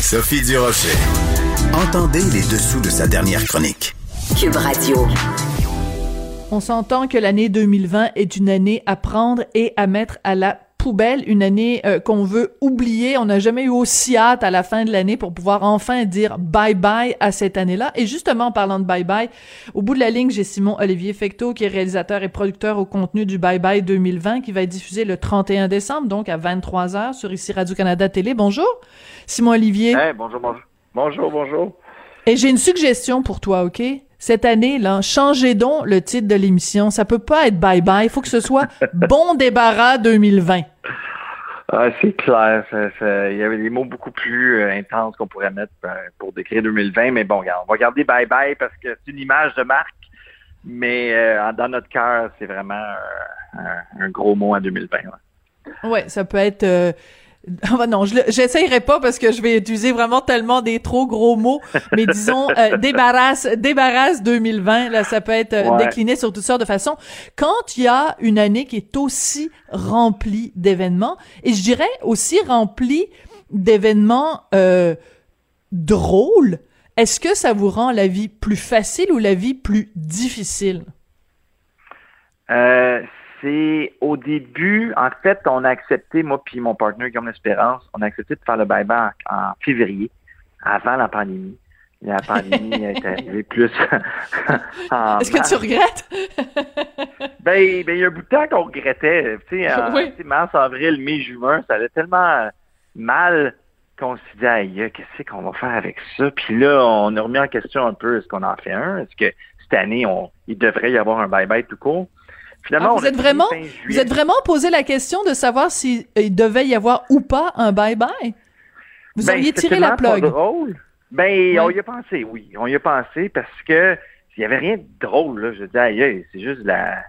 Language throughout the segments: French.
Sophie Durocher. Entendez les dessous de sa dernière chronique. Cube Radio. On s'entend que l'année 2020 est une année à prendre et à mettre à la poubelle, une année euh, qu'on veut oublier. On n'a jamais eu aussi hâte à la fin de l'année pour pouvoir enfin dire bye bye à cette année-là. Et justement, en parlant de bye bye, au bout de la ligne, j'ai Simon Olivier Fecteau, qui est réalisateur et producteur au contenu du Bye Bye 2020, qui va être diffusé le 31 décembre, donc à 23h sur ici Radio-Canada Télé. Bonjour, Simon Olivier. bonjour, bonjour. Bonjour, bonjour. Et j'ai une suggestion pour toi, OK? Cette année, là, changez donc le titre de l'émission. Ça peut pas être bye bye. Il faut que ce soit bon débarras 2020. Ah, c'est clair. il y avait des mots beaucoup plus euh, intenses qu'on pourrait mettre euh, pour décrire 2020. Mais bon, on va garder bye bye parce que c'est une image de marque. Mais euh, dans notre cœur, c'est vraiment un, gros mot en 2020. Ouais, ouais ça peut être ah bah non, je j'essayerai pas parce que je vais utiliser vraiment tellement des trop gros mots, mais disons euh, débarrasse débarrasse 2020 là ça peut être euh, décliné sur toutes sortes de façons. Quand il y a une année qui est aussi remplie d'événements et je dirais aussi remplie d'événements euh, drôles, est-ce que ça vous rend la vie plus facile ou la vie plus difficile? Euh, c'est au début, en fait, on a accepté, moi puis mon partenaire Guillaume Espérance, on a accepté de faire le bye-bye en, février, avant la pandémie. La pandémie est arrivée plus Est-ce que tu regrettes? ben, ben, il y a un bout de temps qu'on regrettait. Tu sais, mars, avril, mai, juin, ça allait tellement mal qu'on s'est dit, aïe, qu'est-ce qu'on va faire avec ça? Puis là, on a remis en question un peu, est-ce qu'on en fait un? Est-ce que cette année, on, il devrait y avoir un bye-bye tout court? Finalement, ah, vous êtes vraiment, vous êtes vraiment posé la question de savoir s'il devait y avoir ou pas un bye-bye? Vous ben, auriez tiré la plug. drôle. Ben, on y a pensé, oui. On y a pensé parce que il y avait rien de drôle, là. Je dis, c'est juste la,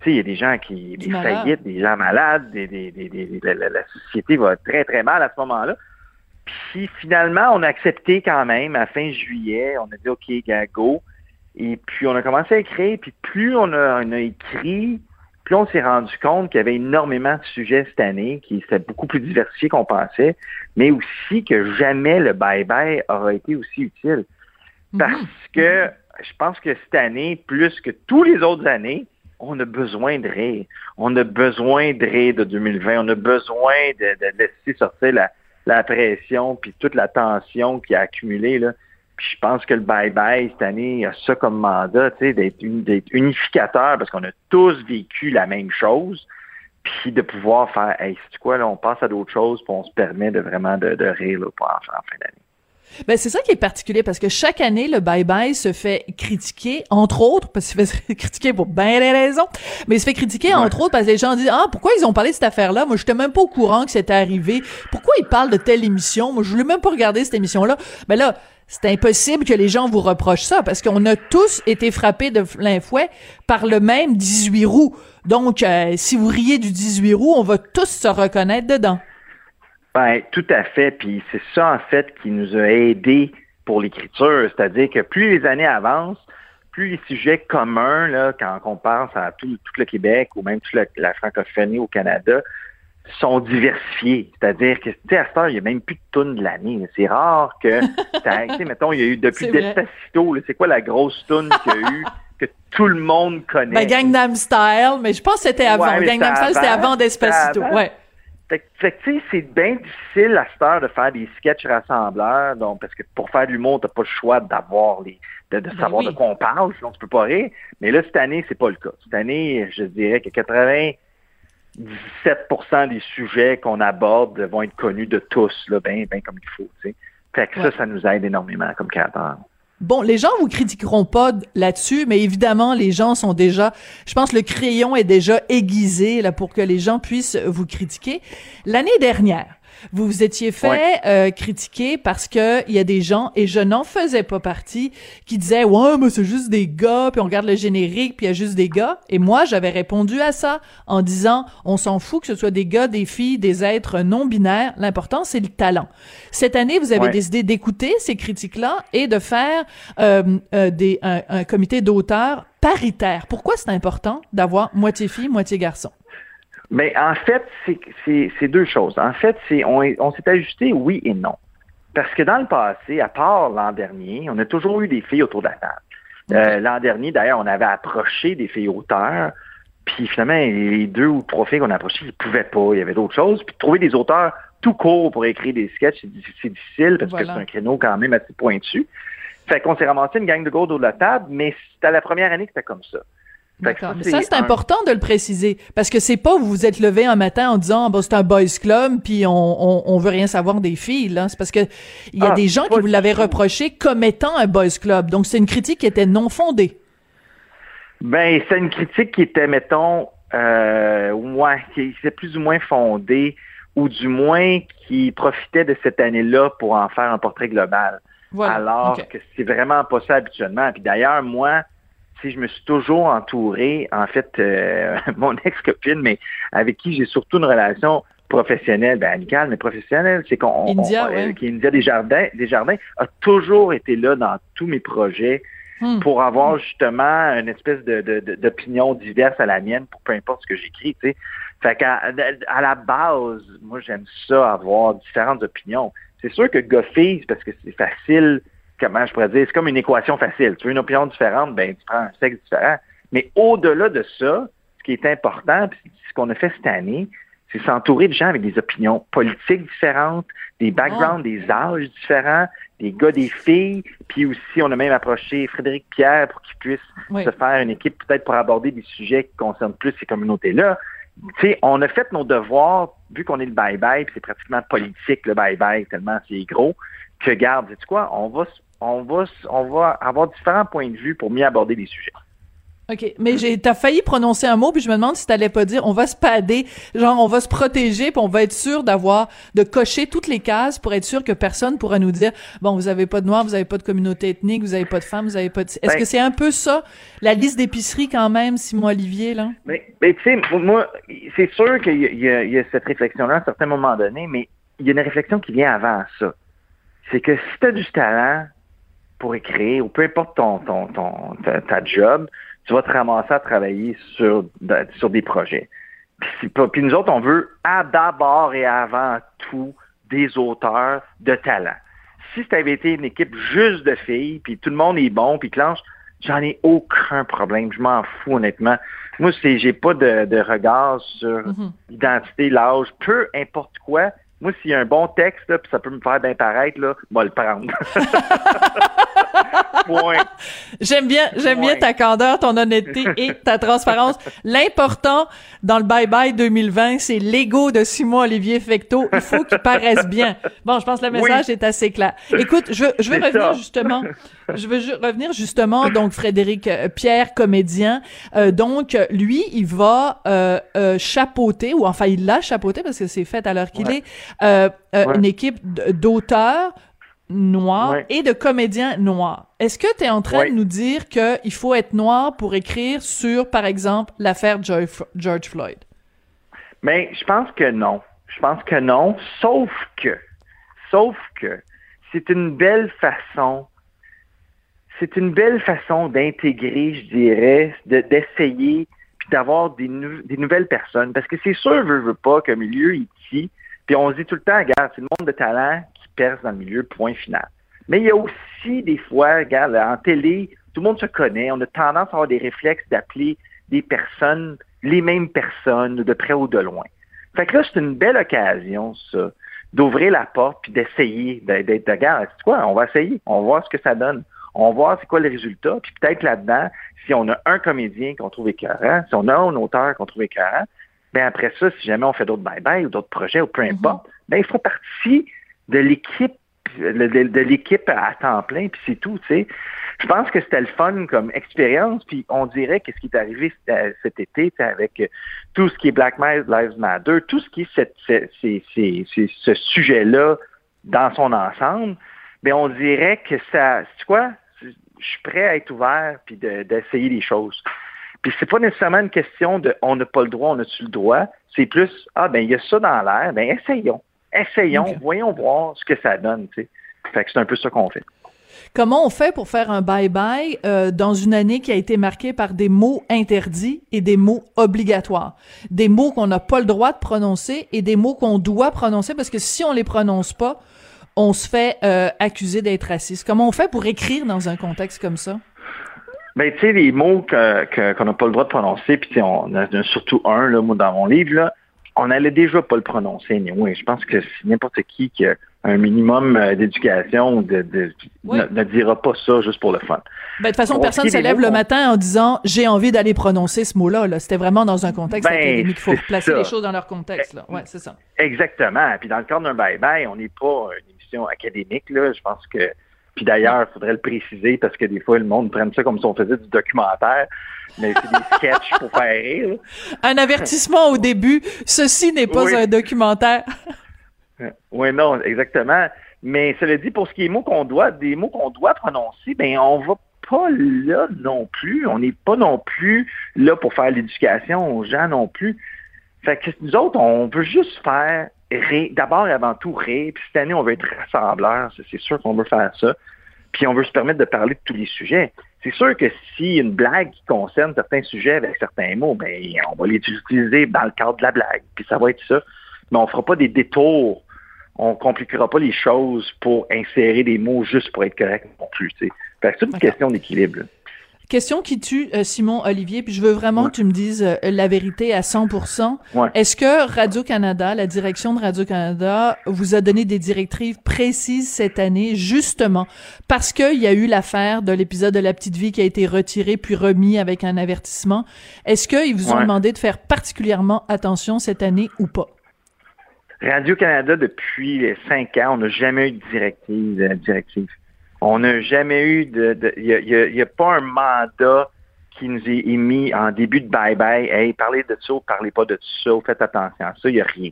tu sais, il y a des gens qui, des faillites, des gens malades, des, des, des, la, la, société va très, très mal à ce moment-là. Puis finalement, on a accepté quand même, à fin juillet, on a dit, OK, go. Et puis, on a commencé à écrire, puis plus on a, écrit, plus on s'est rendu compte qu'il y avait énormément de sujets cette année, qui étaient beaucoup plus diversifiés qu'on pensait, mais aussi que jamais le bye-bye aura été aussi utile. Mhm. Parce que je pense que cette année, plus que tous les autres années, on a besoin de rire. On a besoin de rire de 2020. On a besoin de, de laisser sortir la, la pression puis toute la tension qui a accumulé. Là je pense que le bye-bye cette année a ça comme mandat, d'être unificateur parce qu'on a tous vécu la même chose, puis de pouvoir faire, hey, c'est quoi, là, on passe à d'autres choses, puis on se permet de vraiment de, rire là, pour en, fin d'année. Ben c'est ça qui est particulier parce que chaque année le bye bye se fait critiquer entre autres parce qu'il se fait critiquer pour bien des raisons mais il se fait critiquer entre autres parce que les gens disent ah pourquoi ils ont parlé de cette affaire là moi j'étais même pas au courant que c'était arrivé. Pourquoi ils parlent de telle émission? Moi je voulais même pas regarder cette émission là mais ben là c'est impossible que les gens vous reprochent ça parce qu'on a tous été frappés de plein fouet par le même 18 roues. Donc, euh, si vous riez du 18 roues, on va tous se reconnaître dedans. Ben, tout à fait. Puis c'est ça, en fait, qui nous a aidés pour l'écriture. C'est-à-dire que plus les années avancent, plus les sujets communs, là, quand on pense à tout, le Québec ou même toute la francophonie au Canada, sont diversifiés. C'est-à-dire que, tu sais, à cette heure, il n'y a même plus de tunes de l'année. C'est rare que, tu sais, mettons, il y a eu depuis Despacito, c'est quoi la grosse tune qu'il y a eu que tout le monde connaît? Ben, Gangnam Style, mais je pense que c'était avant. Gangnam Style, c'était avant Despacito, ouais. Fait, que, tu sais, c'est bien difficile à cette heure de faire des sketchs rassembleurs, donc, parce que pour faire de l'humour, t'as pas le choix d'avoir les, de, ben savoir de quoi on parle, sinon tu peux pas rire. Mais là, cette année, c'est pas le cas. Cette année, je dirais que 80, 17 des sujets qu'on aborde vont être connus de tous, là, bien ben comme il faut. Fait que ça, ça nous aide énormément comme créateur. Bon, les gens vous critiqueront pas là-dessus, mais évidemment, les gens sont déjà, je pense, le crayon est déjà aiguisé là pour que les gens puissent vous critiquer. L'année dernière, vous vous étiez fait euh, critiquer parce que il y a des gens et je n'en faisais pas partie qui disaient ouais mais c'est juste des gars puis on regarde le générique puis il y a juste des gars et moi j'avais répondu à ça en disant on s'en fout que ce soit des gars des filles des êtres non binaires l'important c'est le talent. Cette année vous avez décidé d'écouter ces critiques là et de faire euh, euh, des un, un comité d'auteurs paritaire. Pourquoi c'est important d'avoir moitié fille moitié garçon? Mais en fait, c'est deux choses. En fait, c'est on, on s'est ajusté oui et non. Parce que dans le passé, à part l'an dernier, on a toujours eu des filles autour de la table. Euh, l'an dernier, d'ailleurs, on avait approché des filles auteurs, puis finalement, les deux ou trois filles qu'on a approchées, ils ne pouvaient pas, il y avait d'autres choses. Puis trouver des auteurs tout court pour écrire des sketchs, c'est difficile parce que c'est un créneau quand même assez pointu. Fait qu'on s'est ramassé une gang de gars autour de la table, mais c'était la première année que c'était comme ça. D'accord. Ça, c'est important de le préciser parce que c'est pas vous vous êtes levé un matin en disant ah, c'est un boys club puis on, on, on, veut rien savoir des filles là. C'est parce que il y a ah, des gens qui vous l'avaient reproché comme étant un boys club. Donc c'est une critique qui était non fondée. Ben c'est une critique qui était mettons euh, ouais, qui était plus ou moins fondée ou du moins qui profitait de cette année-là pour en faire un portrait global. Alors que c'est vraiment pas ça habituellement. Puis d'ailleurs moi je me suis toujours entouré, en fait, euh, mon ex-copine, mais avec qui j'ai surtout une relation professionnelle, ben amicale, mais professionnelle, c'est qu'on India, euh, qui India Desjardins, Desjardins a toujours été là dans tous mes projets hmm. pour avoir justement une espèce de, d'opinion diverse à la mienne pour peu importe ce que j'écris, tu sais. Fait qu'à à la base, moi j'aime ça avoir différentes opinions. C'est sûr que Goffy, parce que c'est facile comment je pourrais dire, c'est comme une équation facile. Tu veux une opinion différente, ben tu prends un sexe différent. Mais au-delà de ça, ce qui est important, puis ce qu'on a fait cette année, c'est s'entourer de gens avec des opinions politiques différentes, des backgrounds, des âges différents, des gars, des filles. Puis aussi, on a même approché Frédéric Pierre pour qu'il puisse se faire une équipe peut-être pour aborder des sujets qui concernent plus ces communautés-là. Tu sais, on a fait nos devoirs, vu qu'on est le bye-bye, puis c'est pratiquement politique le bye-bye, tellement c'est gros, que garde, sais quoi, on va on va, on va avoir différents points de vue pour mieux aborder les sujets. OK. Mais j'ai, t'as failli prononcer un mot, puis je me demande si t'allais pas dire, on va se pader, genre, on va se protéger, puis on va être sûr d'avoir, de cocher toutes les cases pour être sûr que personne pourra nous dire, bon, vous avez pas de noirs, vous avez pas de communauté ethnique, vous avez pas de femmes, vous avez pas de... Est-ce ben que c'est un peu ça, la liste d'épicerie quand même, Simon Olivier, là? Mais, mais tu sais, moi, c'est sûr qu'il y, y, a cette réflexion-là à un certain moment donné, mais il y a une réflexion qui vient avant ça. C'est que si t'as du talent, pour écrire, ou peu importe ton, ton, ton ta, job, tu vas te ramasser à travailler sur, sur des projets. Puis, puis nous autres, on veut d'abord et avant tout des auteurs de talent. Si ça avait été une équipe juste de filles, puis tout le monde est bon, puis clenche, j'en ai aucun problème. Je m'en fous, honnêtement. Moi, c'est j'ai pas de, de regard sur mm-hmm. l'identité, l'âge, peu importe quoi. Moi, s'il y a un bon texte, puis ça peut me faire bien paraître, là, moi le prendre. J'aime bien, j'aime bien ta candeur, ton honnêteté et ta transparence. L'important dans le Bye Bye 2020, c'est l'ego de Simon Olivier Fecto. Il faut qu'il paraisse bien. Bon, je pense que le message est assez clair. Écoute, je, je veux revenir justement, je veux revenir justement, donc Frédéric euh, Pierre, comédien. Euh, donc, lui, il va euh, euh, chapeauter, ou enfin, il l'a chapeauté parce que c'est fait à l'heure qu'il est, euh, une équipe d'auteurs noir et de comédiens noirs. Est-ce que tu es en train de nous dire qu'il faut être noir pour écrire sur, par exemple, l'affaire George Floyd? Mais je pense que non. Je pense que non, sauf que, sauf que, c'est une belle façon, c'est une belle façon d'intégrer, je dirais, d'essayer, puis d'avoir des, des nouvelles personnes. Parce que c'est sûr, veut, veut pas, qu'un milieu ici, puis on se dit tout le temps, regarde, c'est le monde de talent dans le milieu, point final. Mais il y a aussi des fois, regarde, en télé, tout le monde se connaît, on a tendance à avoir des réflexes d'appeler des personnes les mêmes personnes, de près ou de loin. Fait que là, c'est une belle occasion, ça, d'ouvrir la porte puis d'essayer, d'être, de, regarde, c'est quoi, on va essayer, on va voir ce que ça donne. On va voir c'est quoi le résultat, puis peut-être là-dedans, si on a un comédien qu'on trouve écœurant, si on a un auteur qu'on trouve écœurant, ben après ça, si jamais on fait d'autres bye-bye ou d'autres projets ou peu mm-hmm. importe, ben il faut partie de l'équipe de, l'équipe à temps plein, puis c'est tout, tu sais. Je pense que c'était le fun comme expérience, puis on dirait que ce qui est arrivé cet été avec tout ce qui est Black Lives Matter, tout ce qui est ce sujet-là dans son ensemble, mais on dirait que ça, tu quoi, je suis prêt à être ouvert puis d'essayer des choses. Puis c'est pas nécessairement une question de on n'a pas le droit, on a-tu le droit? C'est plus ah ben il y a ça dans l'air, ben essayons essayons, voyons voir ce que ça donne. Fait que c'est un peu ça qu'on fait. Comment on fait pour faire un bye-bye euh, dans une année qui a été marquée par des mots interdits et des mots obligatoires? Des mots qu'on n'a pas le droit de prononcer et des mots qu'on doit prononcer parce que si on les prononce pas, on se fait euh, accuser d'être raciste. Comment on fait pour écrire dans un contexte comme ça? Ben, tu sais, les mots qu'on n'a pas le droit de prononcer, puis on a surtout un, là, moi, dans mon livre, là, on n'allait déjà pas le prononcer. Oui, je pense que n'importe qui qui a un minimum euh, d'éducation de, ne, dira pas ça juste pour le fun. Ben, de toute façon, personne ne se lève le matin en disant j'ai envie d'aller prononcer ce mot-là. -là, C'était vraiment dans un contexte ben, académique. Il faut placer les choses dans leur contexte. Là. Ouais, c'est ça. Exactement. Puis dans le cadre d'un bye-bye, on n'est pas une émission académique. Là. Je pense que. Puis d'ailleurs, il faudrait le préciser parce que des fois, le monde prenne ça comme si on faisait du documentaire mais c'est des sketchs pour faire rire. Un avertissement au début, ceci n'est pas un documentaire. oui, non, exactement. Mais cela dit, pour ce qui est mots qu'on doit, des mots qu'on doit prononcer, ben on va pas là non plus. On n'est pas non plus là pour faire l'éducation aux gens non plus. Fait que nous autres, on veut juste faire d'abord et avant tout rire. Puis cette année, on veut être rassembleurs. C'est sûr qu'on veut faire ça. Puis on veut se permettre de parler de tous les sujets. C'est sûr que si une blague qui concerne certains sujets avec certains mots, ben on va les utiliser dans le cadre de la blague. Puis ça va être ça. Mais on fera pas des détours on compliquera pas les choses pour insérer des mots juste pour être correct non plus. C'est une question d'équilibre. Question qui tue euh, Simon Olivier, puis je veux vraiment que tu me dises euh, la vérité à 100%. Est-ce que Radio-Canada, la direction de Radio-Canada, vous a donné des directives précises cette année, justement, parce qu'il y a eu l'affaire de l'épisode de La Petite Vie qui a été retiré puis remis avec un avertissement? Est-ce qu'ils vous ont demandé de faire particulièrement attention cette année ou pas? Radio-Canada, depuis cinq ans, on n'a jamais eu de directive. Euh, directive. On n'a jamais eu de... Il n'y a, pas un mandat qui nous est émis en début de bye-bye. Hey, parlez de ça ou parlez pas de ça, faites attention à ça, il n'y a rien.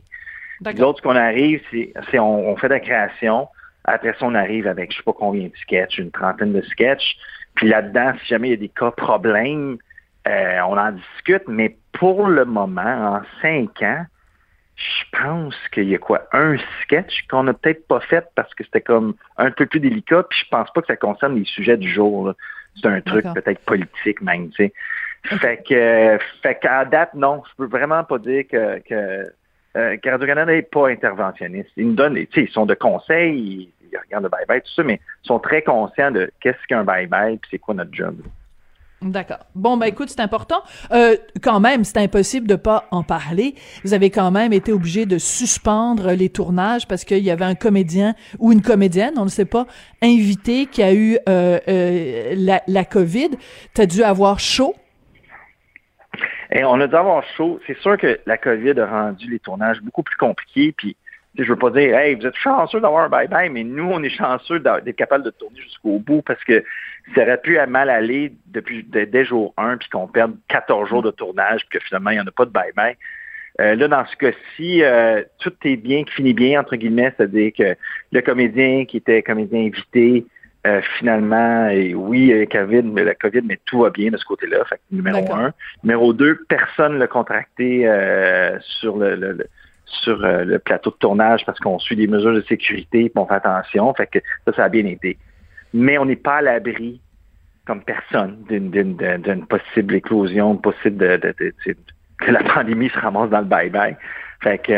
L'autre, ce qu'on arrive, c'est on, fait de la création. Après ça, on arrive avec je sais pas combien de sketchs, une trentaine de sketchs. Puis là-dedans, si jamais il y a des cas problèmes, euh, on en discute. Mais pour le moment, en cinq ans, je pense qu'il y a quoi, un sketch qu'on n'a peut-être pas fait parce que c'était comme un peu plus délicat, puis je pense pas que ça concerne les sujets du jour. C'est un truc peut-être politique même, tu sais. Fait que, fait qu'à date, non, je peux vraiment pas dire que, que, euh, Radio-Canada n'est pas interventionniste. Ils nous donnent, tu sais, ils sont de conseils, ils, regardent le bye-bye, tout ça, mais ils sont très conscients de qu'est-ce qu'un bye-bye, puis c'est quoi notre job. D'accord. Bon, ben écoute, c'est important. Euh, quand même, c'est impossible de pas en parler. Vous avez quand même été obligé de suspendre les tournages parce qu'il y avait un comédien ou une comédienne, on ne sait pas, invité qui a eu euh, euh, la, la COVID. Tu as dû avoir chaud? Et on a dû avoir chaud. C'est sûr que la COVID a rendu les tournages beaucoup plus compliqués. Puis je veux pas dire, hey, vous êtes chanceux d'avoir un bye-bye, mais nous, on est chanceux d'être capable de tourner jusqu'au bout parce que ça aurait pu mal aller depuis dès jour 1 puis qu'on perde 14 jours de tournage puis que finalement, il n'y en a pas de bye-bye. Euh, là, dans ce cas-ci, euh, tout est bien, qui finit bien, entre guillemets, c'est-à-dire que le comédien qui était comédien invité, euh, finalement, et oui, COVID, mais la COVID, mais tout va bien de ce côté-là. Fait numéro un. Numéro deux, personne ne l'a contracté sur le sur euh, le plateau de tournage parce qu'on suit des mesures de sécurité et on fait attention. Fait que ça, ça a bien été. Mais on n'est pas à l'abri, comme personne, d'une possible éclosion, possible de, que la pandémie se ramasse dans le bye-bye. Fait que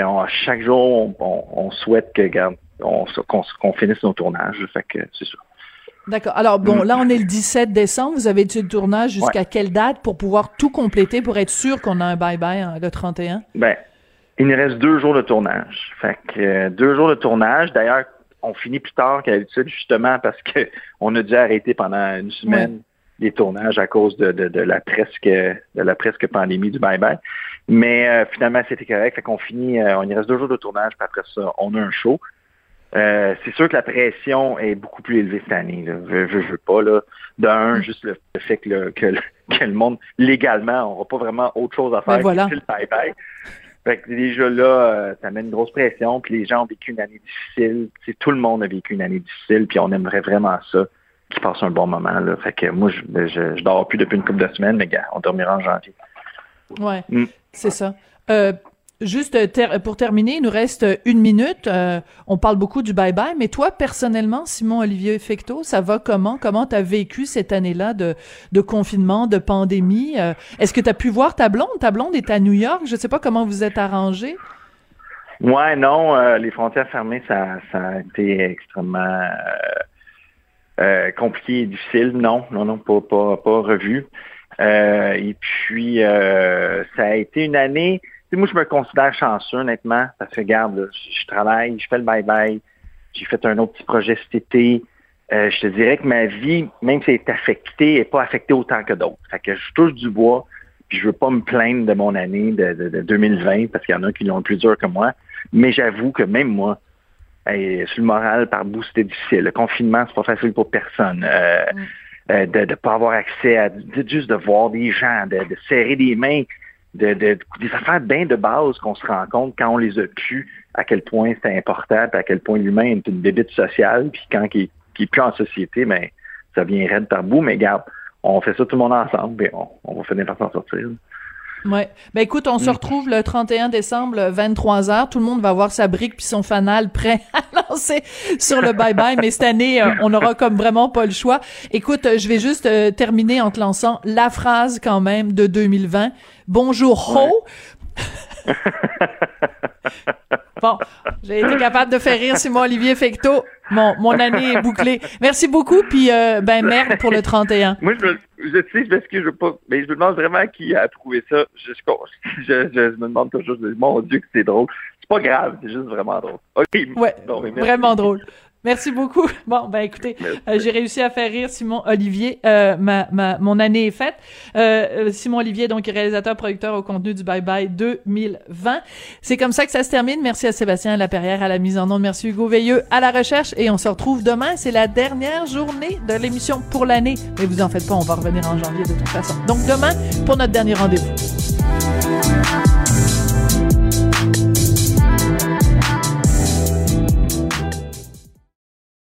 chaque jour, on, souhaite que qu'on finisse nos tournages. Fait que c'est ça. D'accord. Alors bon, là on est le 17 décembre. Vous avez du tournage jusqu'à quelle date pour pouvoir tout compléter pour être sûr qu'on a un bye-bye hein, le 31? Ben, il nous reste deux jours de tournage. Fait que euh, deux jours de tournage. D'ailleurs, on finit plus tard qu'à l'habitude, justement parce qu'on a dû arrêter pendant une semaine les tournages à cause de, la presque de la presque pandémie du bye-bye. Mais euh, finalement, c'était correct. Fait qu'on finit, euh, on y reste deux jours de tournage, puis après ça, on a un show. c'est sûr que la pression est beaucoup plus élevée cette année. Je, je, veux pas. Là. D'un, mm. juste le, fait que, le, que, le, monde, légalement, n'aura pas vraiment autre chose à faire que le bye-bye. Fait que déjà là, euh, ça met une grosse pression, puis les gens ont vécu une année difficile. tout le monde a vécu une année difficile, puis on aimerait vraiment ça, qu'ils passent un bon moment. Là. Fait que moi, je, je, dors plus depuis une couple de semaines, mais gars, on dormira en janvier. Ouais, mm. c'est ça. Euh, Juste euh, pour terminer, il nous reste une minute. Euh, on parle beaucoup du bye-bye, mais toi, personnellement, Simon-Olivier Fecto, ça va comment? Comment tu as vécu cette année-là de, confinement, de pandémie? Euh, est-ce que tu as pu voir ta blonde? Ta blonde est à New York. Je sais pas comment vous êtes arrangés. Ouais, non, euh, les frontières fermées, ça, a été extrêmement euh, euh, compliqué et difficile. Non, non, non, pas, pas revu. et puis, ça a été une année. Moi, je me considère chanceux, honnêtement, parce que, regarde, je travaille, je fais le bye-bye. J'ai fait un autre petit projet cet été. je te dirais que ma vie, même si elle est affectée, n'est pas affectée autant que d'autres. Fait que je touche du bois, puis je veux pas me plaindre de mon année de, de 2020, parce qu'il y en a qui l'ont plus dur que moi. Mais j'avoue que même moi, sur le moral, par bout, c'était difficile. Le confinement, c'est pas facile pour personne. Euh, mm. euh, de ne pas avoir accès à juste de voir des gens, de, serrer des mains, de, des affaires bien de base qu'on se rend compte quand on les a pu, à quel point c'était important, à quel point l'humain est une bébite sociale, puis quand il, n'est plus en société, ben, ça vient raide par bout, mais regarde, on fait ça tout le monde ensemble, et on, on va finir par s'en sortir. Ouais. Ben écoute, on se mm. retrouve le 31 décembre, 23h. Tout le monde va avoir sa brique puis son fanal prêt à lancer sur le bye-bye. Mais cette année, euh, on aura comme vraiment pas le choix. Écoute, je vais juste euh, terminer en te lançant la phrase quand même de 2020. Bonjour, ho! bon, j'ai été capable de faire rire Simon Olivier Fecto. Mon, mon année est bouclée. Merci beaucoup, puis euh, ben merde pour le 31. Moi, je, je sais, parce que je pas, mais je me demande vraiment qui a trouvé ça. Je, je, je me demande toujours, mon Dieu que c'est drôle. Pas grave, c'est juste vraiment drôle. Ok. Ouais, vraiment drôle. Merci beaucoup. Bon, ben écoutez, euh, j'ai réussi à faire rire Simon Olivier. Euh, ma, ma, mon année est faite. Euh, Simon Olivier, donc réalisateur, producteur au contenu du Bye Bye 2020. C'est comme ça que ça se termine. Merci à Sébastien Laperrière à la mise en onde. Merci Hugo Veilleux à la recherche. Et on se retrouve demain. C'est la dernière journée de l'émission pour l'année. Mais vous en faites pas, on va revenir en janvier de toute façon. Donc demain, pour notre dernier rendez-vous.